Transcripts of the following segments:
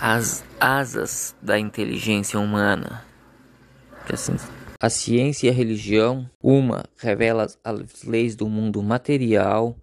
as asas da inteligência humana. Assim, a ciência e a religião, uma revela as leis do mundo material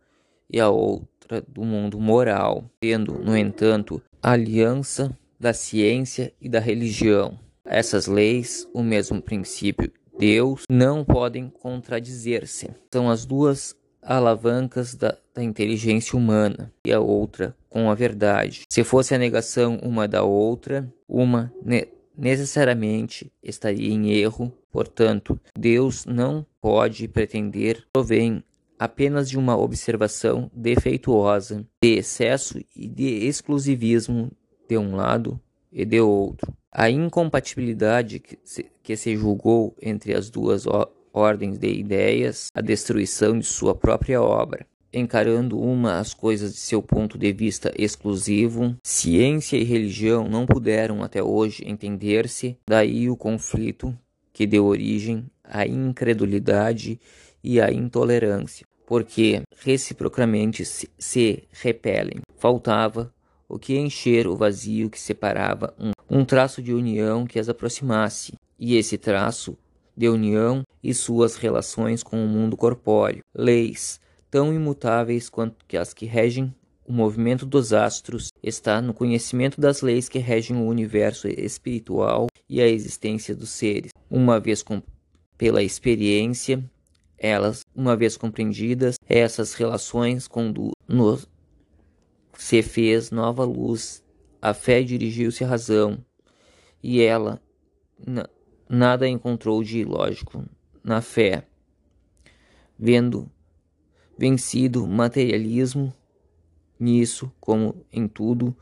e a outra do mundo moral, tendo, no entanto, a aliança da ciência e da religião. Essas leis, o mesmo princípio, Deus, não podem contradizer-se. São as duas alavancas da, da, inteligência humana e a outra com a verdade. Se fosse a negação uma da outra, uma ne necessariamente estaria em erro. Portanto, Deus não pode pretender provém apenas de uma observação defeituosa, de excesso e de exclusivismo de um lado e de outro. A incompatibilidade que se, que se julgou entre as duas ordens de ideias, a destruição de sua própria obra. Encarando uma as coisas de seu ponto de vista exclusivo, ciência e religião não puderam até hoje entender-se, daí o conflito que deu origem à incredulidade e à intolerância, porque reciprocamente se, repelem. Faltava o que encher o vazio que separava um, um traço de união que as aproximasse, e esse traço de união e suas relações com o mundo corpóreo, leis tão imutáveis quanto que as que regem o movimento dos astros está no conhecimento das leis que regem o universo espiritual e a existência dos seres. Uma vez com, pela experiência, elas, uma vez compreendidas, essas relações conduzem nos se fez nova luz, a fé dirigiu-se à razão, e ela nada encontrou de ilógico na fé. Vendo vencido materialismo, nisso, como em tudo,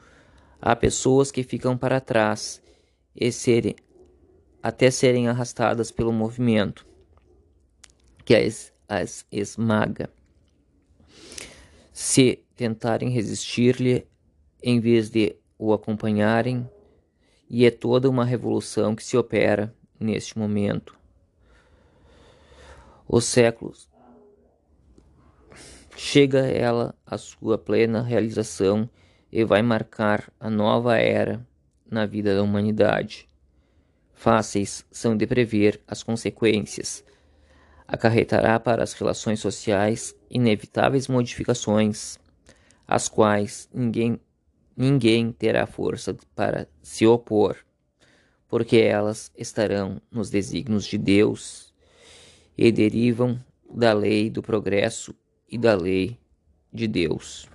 há pessoas que ficam para trás e serem, até serem arrastadas pelo movimento que as, as esmaga. Se tentarem resistir-lhe em vez de o acompanharem, e é toda uma revolução que se opera neste momento. Os séculos chega ela à sua plena realização e vai marcar a nova era na vida da humanidade. Fáceis são de prever as consequências. Acarretará para as relações sociais inevitáveis modificações às quais ninguém, ninguém terá força para se opor, porque elas estarão nos desígnios de Deus e derivam da lei do progresso e da lei de Deus.